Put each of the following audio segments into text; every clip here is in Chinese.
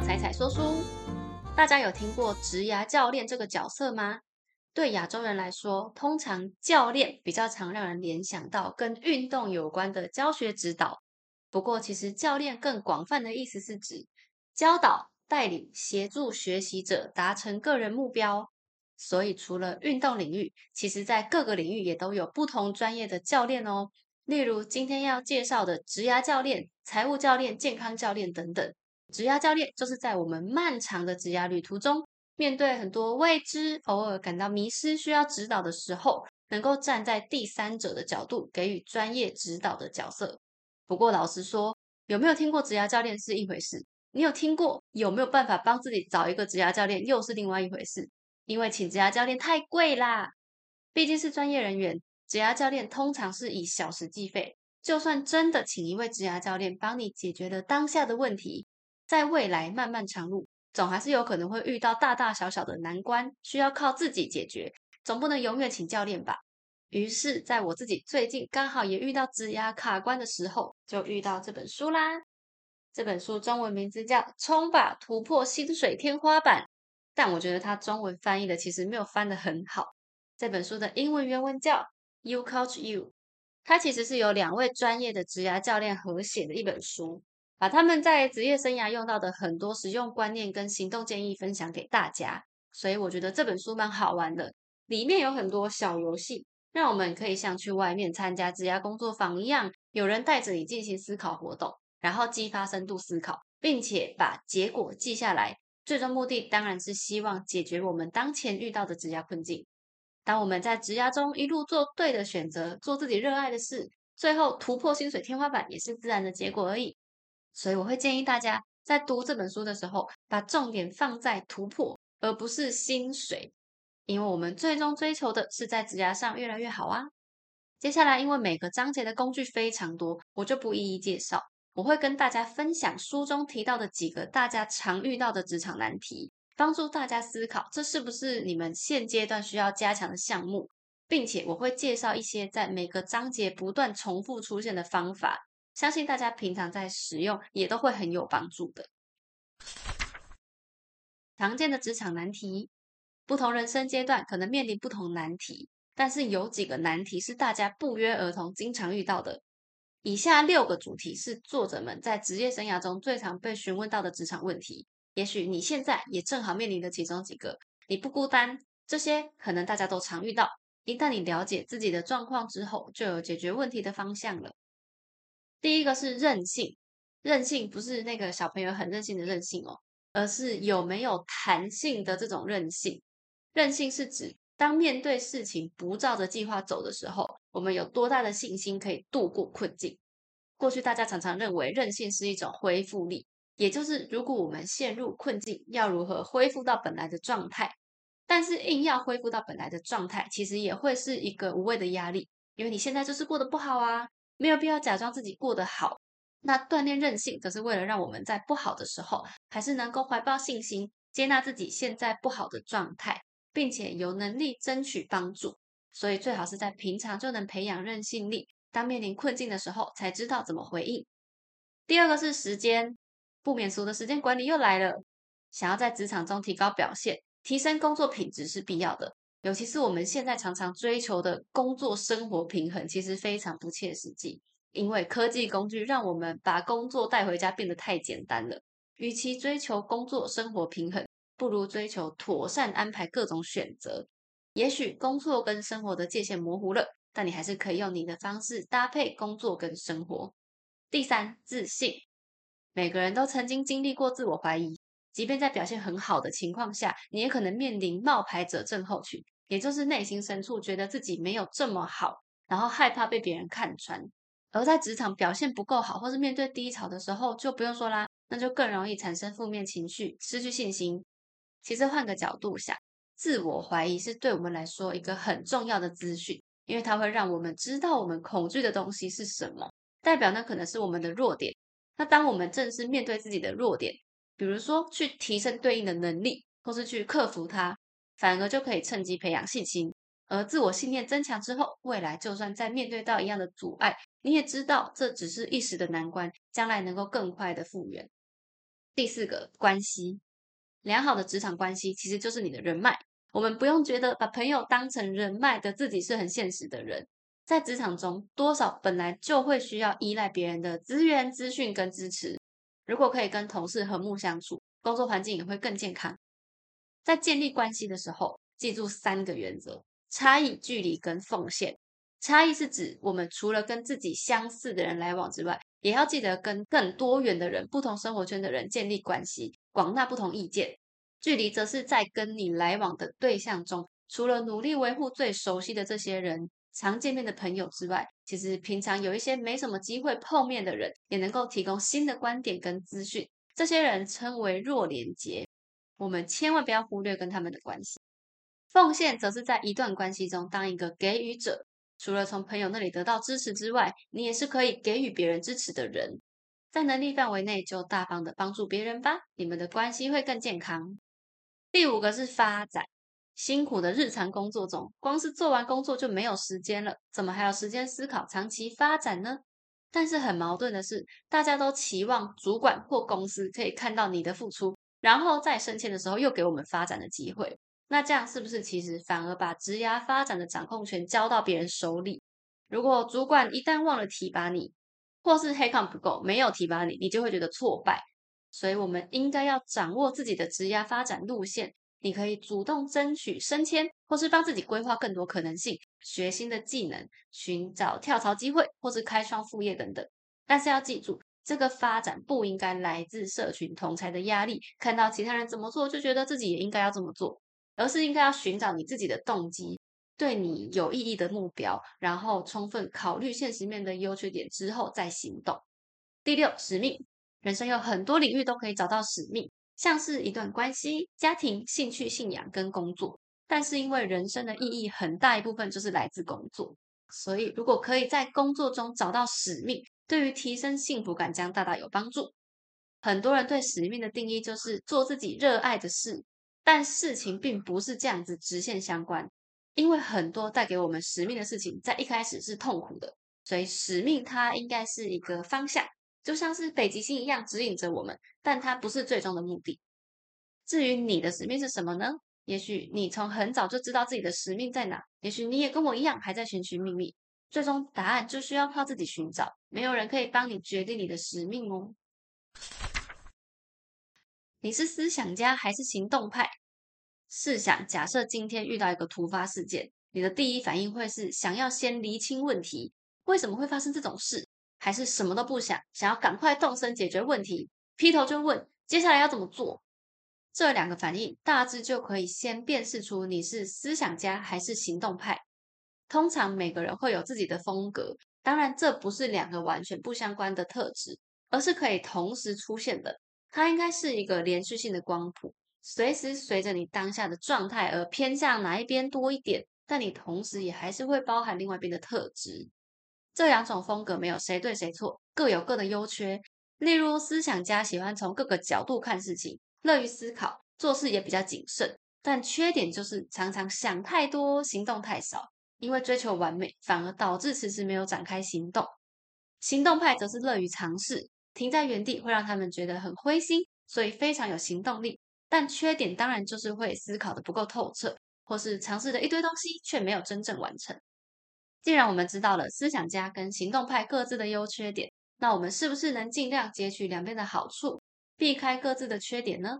到彩彩说书。大家有听过职涯教练这个角色吗？对亚洲人来说，通常教练比较常让人联想到跟运动有关的教学指导。不过，其实教练更广泛的意思是指教导、带领、协助学习者达成个人目标。所以，除了运动领域，其实在各个领域也都有不同专业的教练哦。例如今天要介绍的职涯教练、财务教练、健康教练等等。职涯教练就是在我们漫长的职涯旅途中，面对很多未知、偶尔感到迷失、需要指导的时候，能够站在第三者的角度给予专业指导的角色。不过，老实说，有没有听过职涯教练是一回事，你有听过有没有办法帮自己找一个职涯教练又是另外一回事。因为请职涯教练太贵啦，毕竟是专业人员，职涯教练通常是以小时计费。就算真的请一位职涯教练帮你解决了当下的问题。在未来漫漫长路，总还是有可能会遇到大大小小的难关，需要靠自己解决，总不能永远请教练吧。于是，在我自己最近刚好也遇到职涯卡关的时候，就遇到这本书啦。这本书中文名字叫《冲吧，突破薪水天花板》，但我觉得它中文翻译的其实没有翻得很好。这本书的英文原文叫《You Coach You》，它其实是由两位专业的职涯教练合写的一本书。把他们在职业生涯用到的很多实用观念跟行动建议分享给大家，所以我觉得这本书蛮好玩的。里面有很多小游戏，让我们可以像去外面参加职涯工作坊一样，有人带着你进行思考活动，然后激发深度思考，并且把结果记下来。最终目的当然是希望解决我们当前遇到的职涯困境。当我们在职涯中一路做对的选择，做自己热爱的事，最后突破薪水天花板也是自然的结果而已。所以我会建议大家在读这本书的时候，把重点放在突破，而不是薪水，因为我们最终追求的是在职涯上越来越好啊。接下来，因为每个章节的工具非常多，我就不一一介绍。我会跟大家分享书中提到的几个大家常遇到的职场难题，帮助大家思考这是不是你们现阶段需要加强的项目，并且我会介绍一些在每个章节不断重复出现的方法。相信大家平常在使用也都会很有帮助的。常见的职场难题，不同人生阶段可能面临不同难题，但是有几个难题是大家不约而同经常遇到的。以下六个主题是作者们在职业生涯中最常被询问到的职场问题。也许你现在也正好面临的其中几个，你不孤单。这些可能大家都常遇到。一旦你了解自己的状况之后，就有解决问题的方向了。第一个是韧性，韧性不是那个小朋友很任性的任性哦，而是有没有弹性的这种韧性。韧性是指当面对事情不照着计划走的时候，我们有多大的信心可以度过困境。过去大家常常认为韧性是一种恢复力，也就是如果我们陷入困境，要如何恢复到本来的状态。但是硬要恢复到本来的状态，其实也会是一个无谓的压力，因为你现在就是过得不好啊。没有必要假装自己过得好。那锻炼韧性，则是为了让我们在不好的时候，还是能够怀抱信心，接纳自己现在不好的状态，并且有能力争取帮助。所以最好是在平常就能培养韧性力，当面临困境的时候，才知道怎么回应。第二个是时间，不免俗的时间管理又来了。想要在职场中提高表现，提升工作品质是必要的。尤其是我们现在常常追求的工作生活平衡，其实非常不切实际。因为科技工具让我们把工作带回家变得太简单了。与其追求工作生活平衡，不如追求妥善安排各种选择。也许工作跟生活的界限模糊了，但你还是可以用你的方式搭配工作跟生活。第三，自信。每个人都曾经经历过自我怀疑。即便在表现很好的情况下，你也可能面临冒牌者症候群，也就是内心深处觉得自己没有这么好，然后害怕被别人看穿。而在职场表现不够好，或是面对低潮的时候，就不用说啦，那就更容易产生负面情绪，失去信心。其实换个角度想，自我怀疑是对我们来说一个很重要的资讯，因为它会让我们知道我们恐惧的东西是什么，代表那可能是我们的弱点。那当我们正式面对自己的弱点，比如说，去提升对应的能力，或是去克服它，反而就可以趁机培养信心。而自我信念增强之后，未来就算再面对到一样的阻碍，你也知道这只是一时的难关，将来能够更快的复原。第四个关系，良好的职场关系其实就是你的人脉。我们不用觉得把朋友当成人脉的自己是很现实的人，在职场中多少本来就会需要依赖别人的资源、资讯跟支持。如果可以跟同事和睦相处，工作环境也会更健康。在建立关系的时候，记住三个原则：差异、距离跟奉献。差异是指我们除了跟自己相似的人来往之外，也要记得跟更多元的人、不同生活圈的人建立关系，广纳不同意见。距离则是在跟你来往的对象中，除了努力维护最熟悉的这些人、常见面的朋友之外，其实平常有一些没什么机会碰面的人，也能够提供新的观点跟资讯。这些人称为弱连接，我们千万不要忽略跟他们的关系。奉献则是在一段关系中当一个给予者。除了从朋友那里得到支持之外，你也是可以给予别人支持的人。在能力范围内，就大方的帮助别人吧，你们的关系会更健康。第五个是发展，辛苦的日常工作中，光是做完工作就没有时间了，怎么还有时间思考长期发展呢？但是很矛盾的是，大家都期望主管或公司可以看到你的付出，然后在升迁的时候又给我们发展的机会。那这样是不是其实反而把职涯发展的掌控权交到别人手里？如果主管一旦忘了提拔你，或是黑抗不够没有提拔你，你就会觉得挫败。所以，我们应该要掌握自己的职涯发展路线。你可以主动争取升迁，或是帮自己规划更多可能性，学新的技能，寻找跳槽机会，或是开创副业等等。但是要记住，这个发展不应该来自社群同才的压力，看到其他人怎么做，就觉得自己也应该要这么做。而是应该要寻找你自己的动机，对你有意义的目标，然后充分考虑现实面的优缺点之后再行动。第六，使命。人生有很多领域都可以找到使命，像是一段关系、家庭、兴趣、信仰跟工作。但是因为人生的意义很大一部分就是来自工作，所以如果可以在工作中找到使命，对于提升幸福感将大大有帮助。很多人对使命的定义就是做自己热爱的事。但事情并不是这样子直线相关，因为很多带给我们使命的事情，在一开始是痛苦的，所以使命它应该是一个方向，就像是北极星一样指引着我们，但它不是最终的目的。至于你的使命是什么呢？也许你从很早就知道自己的使命在哪，也许你也跟我一样还在寻寻觅觅，最终答案就需要靠自己寻找，没有人可以帮你决定你的使命哦。你是思想家还是行动派？试想，假设今天遇到一个突发事件，你的第一反应会是想要先厘清问题，为什么会发生这种事，还是什么都不想，想要赶快动身解决问题，劈头就问接下来要怎么做？这两个反应大致就可以先辨识出你是思想家还是行动派。通常每个人会有自己的风格，当然这不是两个完全不相关的特质，而是可以同时出现的。它应该是一个连续性的光谱，随时随着你当下的状态而偏向哪一边多一点，但你同时也还是会包含另外一边的特质。这两种风格没有谁对谁错，各有各的优缺。例如，思想家喜欢从各个角度看事情，乐于思考，做事也比较谨慎，但缺点就是常常想太多，行动太少。因为追求完美，反而导致迟迟没有展开行动。行动派则是乐于尝试。停在原地会让他们觉得很灰心，所以非常有行动力。但缺点当然就是会思考的不够透彻，或是尝试的一堆东西却没有真正完成。既然我们知道了思想家跟行动派各自的优缺点，那我们是不是能尽量截取两边的好处，避开各自的缺点呢？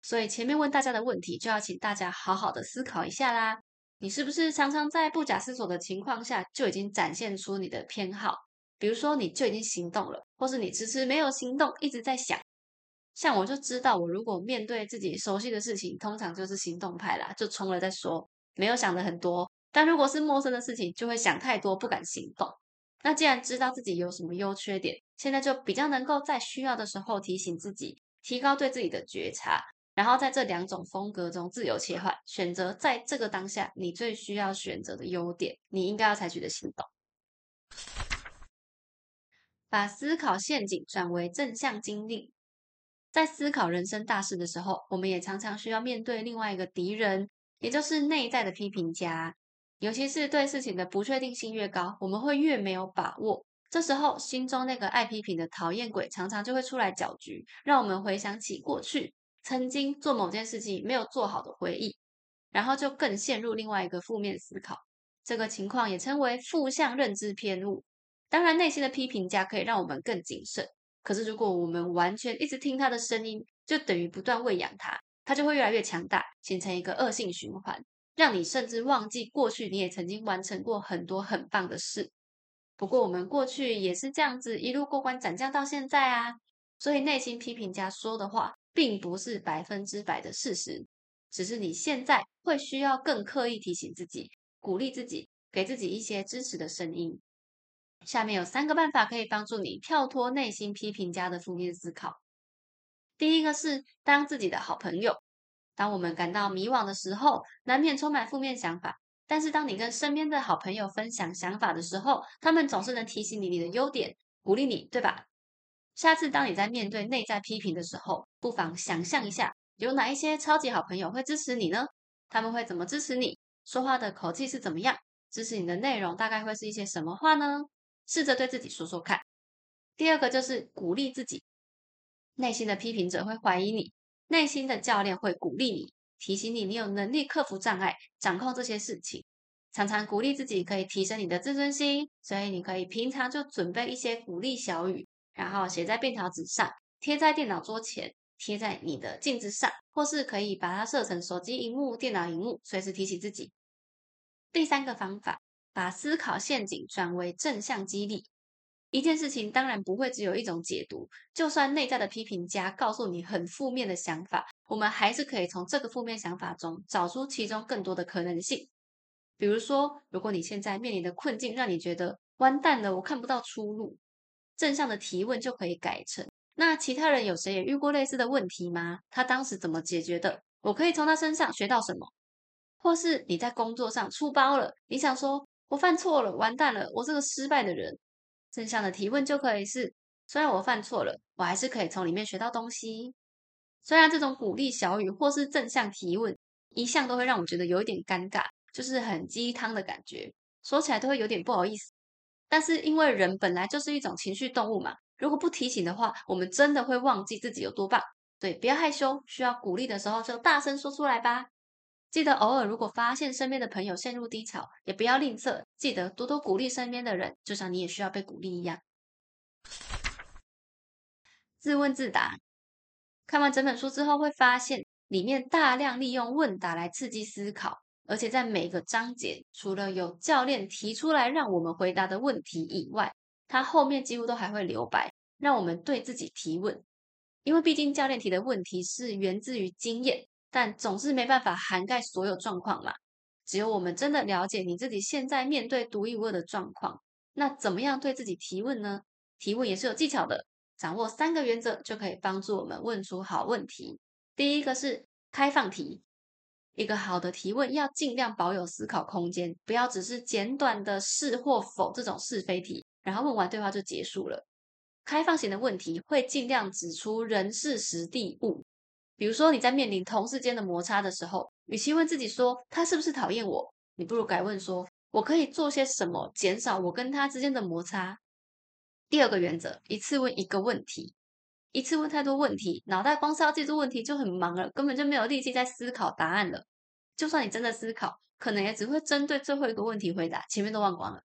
所以前面问大家的问题，就要请大家好好的思考一下啦。你是不是常常在不假思索的情况下，就已经展现出你的偏好？比如说，你就已经行动了，或是你迟迟没有行动，一直在想。像我就知道，我如果面对自己熟悉的事情，通常就是行动派啦，就冲了再说，没有想的很多。但如果是陌生的事情，就会想太多，不敢行动。那既然知道自己有什么优缺点，现在就比较能够在需要的时候提醒自己，提高对自己的觉察，然后在这两种风格中自由切换，选择在这个当下你最需要选择的优点，你应该要采取的行动。把思考陷阱转为正向经历，在思考人生大事的时候，我们也常常需要面对另外一个敌人，也就是内在的批评家。尤其是对事情的不确定性越高，我们会越没有把握。这时候心中那个爱批评的讨厌鬼常常就会出来搅局，让我们回想起过去曾经做某件事情没有做好的回忆，然后就更陷入另外一个负面思考。这个情况也称为负向认知偏误。当然，内心的批评家可以让我们更谨慎。可是，如果我们完全一直听他的声音，就等于不断喂养他，他就会越来越强大，形成一个恶性循环，让你甚至忘记过去你也曾经完成过很多很棒的事。不过，我们过去也是这样子一路过关斩将到现在啊。所以，内心批评家说的话，并不是百分之百的事实，只是你现在会需要更刻意提醒自己，鼓励自己，给自己一些支持的声音。下面有三个办法可以帮助你跳脱内心批评家的负面思考。第一个是当自己的好朋友。当我们感到迷惘的时候，难免充满负面想法。但是当你跟身边的好朋友分享想法的时候，他们总是能提醒你你的优点，鼓励你，对吧？下次当你在面对内在批评的时候，不妨想象一下，有哪一些超级好朋友会支持你呢？他们会怎么支持你？说话的口气是怎么样？支持你的内容大概会是一些什么话呢？试着对自己说说看。第二个就是鼓励自己，内心的批评者会怀疑你，内心的教练会鼓励你，提醒你你有能力克服障碍，掌控这些事情。常常鼓励自己可以提升你的自尊心，所以你可以平常就准备一些鼓励小语，然后写在便条纸上，贴在电脑桌前，贴在你的镜子上，或是可以把它设成手机荧幕、电脑荧幕，随时提醒自己。第三个方法。把思考陷阱转为正向激励。一件事情当然不会只有一种解读，就算内在的批评家告诉你很负面的想法，我们还是可以从这个负面想法中找出其中更多的可能性。比如说，如果你现在面临的困境让你觉得完蛋了，我看不到出路，正向的提问就可以改成：那其他人有谁也遇过类似的问题吗？他当时怎么解决的？我可以从他身上学到什么？或是你在工作上出包了，你想说？我犯错了，完蛋了！我是个失败的人。正向的提问就可以是：虽然我犯错了，我还是可以从里面学到东西。虽然这种鼓励小语或是正向提问，一向都会让我觉得有一点尴尬，就是很鸡汤的感觉，说起来都会有点不好意思。但是因为人本来就是一种情绪动物嘛，如果不提醒的话，我们真的会忘记自己有多棒。对，不要害羞，需要鼓励的时候就大声说出来吧。记得偶尔，如果发现身边的朋友陷入低潮，也不要吝啬，记得多多鼓励身边的人，就像你也需要被鼓励一样。自问自答，看完整本书之后，会发现里面大量利用问答来刺激思考，而且在每个章节，除了有教练提出来让我们回答的问题以外，它后面几乎都还会留白，让我们对自己提问，因为毕竟教练提的问题是源自于经验。但总是没办法涵盖所有状况嘛。只有我们真的了解你自己现在面对独一无二的状况，那怎么样对自己提问呢？提问也是有技巧的，掌握三个原则就可以帮助我们问出好问题。第一个是开放题，一个好的提问要尽量保有思考空间，不要只是简短的是或否这种是非题，然后问完对话就结束了。开放型的问题会尽量指出人事实地物。比如说，你在面临同事间的摩擦的时候，与其问自己说他是不是讨厌我，你不如改问说我可以做些什么减少我跟他之间的摩擦。第二个原则，一次问一个问题，一次问太多问题，脑袋光是要记住问题就很忙了，根本就没有力气在思考答案了。就算你真的思考，可能也只会针对最后一个问题回答，前面都忘光了。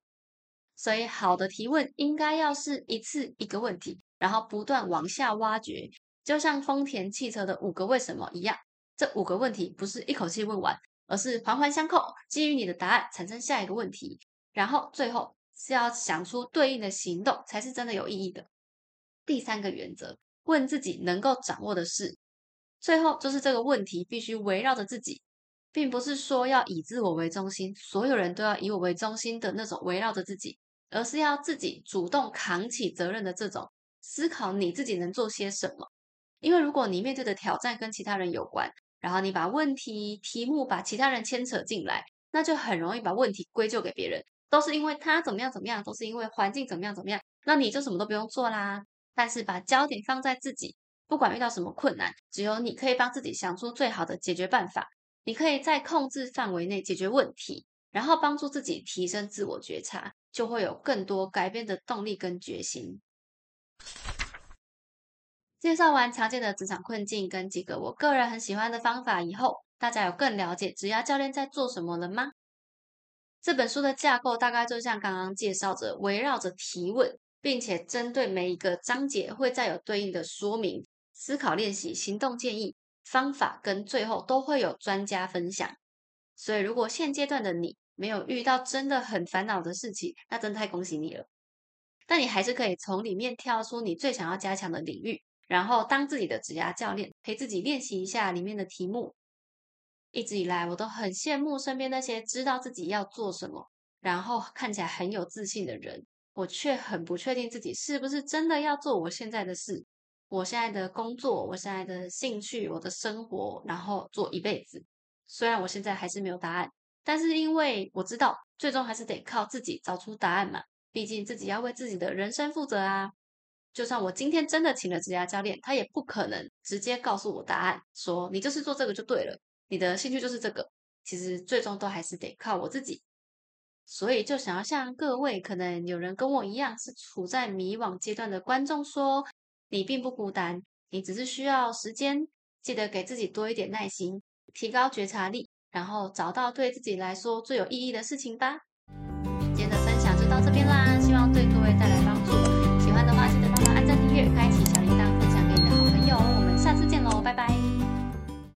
所以，好的提问应该要是一次一个问题，然后不断往下挖掘。就像丰田汽车的五个为什么一样，这五个问题不是一口气问完，而是环环相扣，基于你的答案产生下一个问题，然后最后是要想出对应的行动，才是真的有意义的。第三个原则，问自己能够掌握的事，最后就是这个问题必须围绕着自己，并不是说要以自我为中心，所有人都要以我为中心的那种围绕着自己，而是要自己主动扛起责任的这种思考，你自己能做些什么。因为如果你面对的挑战跟其他人有关，然后你把问题题目把其他人牵扯进来，那就很容易把问题归咎给别人，都是因为他怎么样怎么样，都是因为环境怎么样怎么样，那你就什么都不用做啦。但是把焦点放在自己，不管遇到什么困难，只有你可以帮自己想出最好的解决办法。你可以在控制范围内解决问题，然后帮助自己提升自我觉察，就会有更多改变的动力跟决心。介绍完常见的职场困境跟几个我个人很喜欢的方法以后，大家有更了解职涯教练在做什么了吗？这本书的架构大概就像刚刚介绍着，围绕着提问，并且针对每一个章节会再有对应的说明、思考练习、行动建议、方法，跟最后都会有专家分享。所以，如果现阶段的你没有遇到真的很烦恼的事情，那真太恭喜你了。但你还是可以从里面挑出你最想要加强的领域，然后当自己的指压教练，陪自己练习一下里面的题目。一直以来，我都很羡慕身边那些知道自己要做什么，然后看起来很有自信的人。我却很不确定自己是不是真的要做我现在的事，我现在的工作，我现在的兴趣，我的生活，然后做一辈子。虽然我现在还是没有答案，但是因为我知道，最终还是得靠自己找出答案嘛。毕竟自己要为自己的人生负责啊。就算我今天真的请了职业教练，他也不可能直接告诉我答案，说你就是做这个就对了。你的兴趣就是这个，其实最终都还是得靠我自己，所以就想要向各位可能有人跟我一样是处在迷惘阶段的观众说，你并不孤单，你只是需要时间，记得给自己多一点耐心，提高觉察力，然后找到对自己来说最有意义的事情吧。